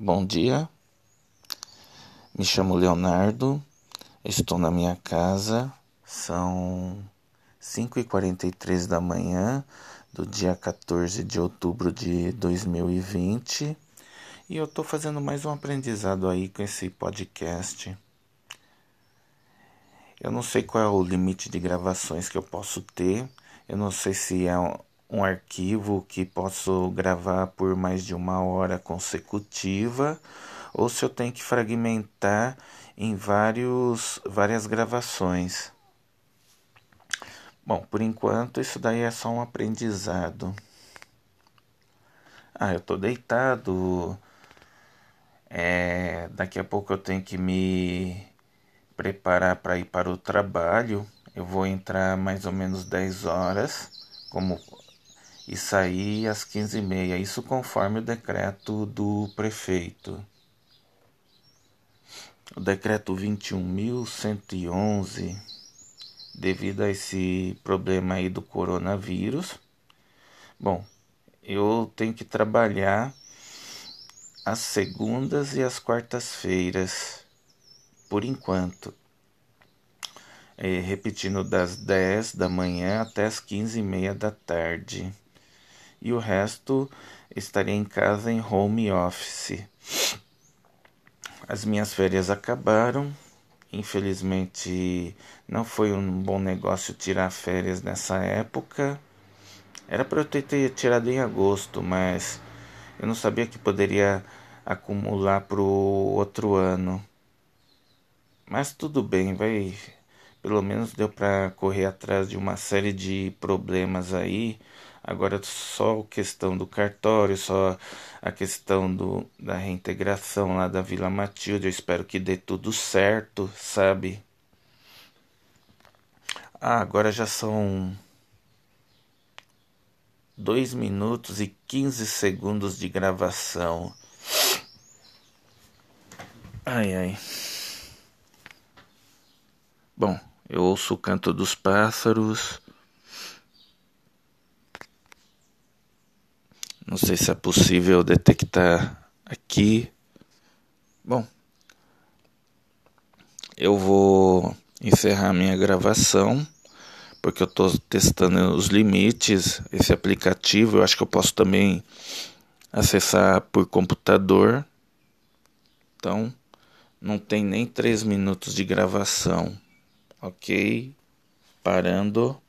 Bom dia, me chamo Leonardo, estou na minha casa, são 5h43 da manhã do dia 14 de outubro de 2020 e eu estou fazendo mais um aprendizado aí com esse podcast. Eu não sei qual é o limite de gravações que eu posso ter, eu não sei se é um arquivo que posso gravar por mais de uma hora consecutiva ou se eu tenho que fragmentar em vários, várias gravações. Bom, por enquanto isso daí é só um aprendizado. Ah, eu tô deitado. É, daqui a pouco eu tenho que me preparar para ir para o trabalho. Eu vou entrar mais ou menos 10 horas, como e sair às 15h30, isso conforme o decreto do prefeito. O decreto 21.111, devido a esse problema aí do coronavírus, bom, eu tenho que trabalhar às segundas e às quartas-feiras, por enquanto. É, repetindo das 10 da manhã até as 15 e meia da tarde e o resto estaria em casa em home office. As minhas férias acabaram. Infelizmente, não foi um bom negócio tirar férias nessa época. Era para eu ter tirado em agosto, mas eu não sabia que poderia acumular para o outro ano. Mas tudo bem, vai. Pelo menos deu para correr atrás de uma série de problemas aí Agora só a questão do cartório, só a questão do, da reintegração lá da Vila Matilde. Eu espero que dê tudo certo, sabe? Ah, agora já são 2 minutos e 15 segundos de gravação. Ai ai. Bom, eu ouço o canto dos pássaros. Não sei se é possível detectar aqui. Bom, eu vou encerrar minha gravação porque eu estou testando os limites. Esse aplicativo eu acho que eu posso também acessar por computador. Então, não tem nem três minutos de gravação. Ok? Parando.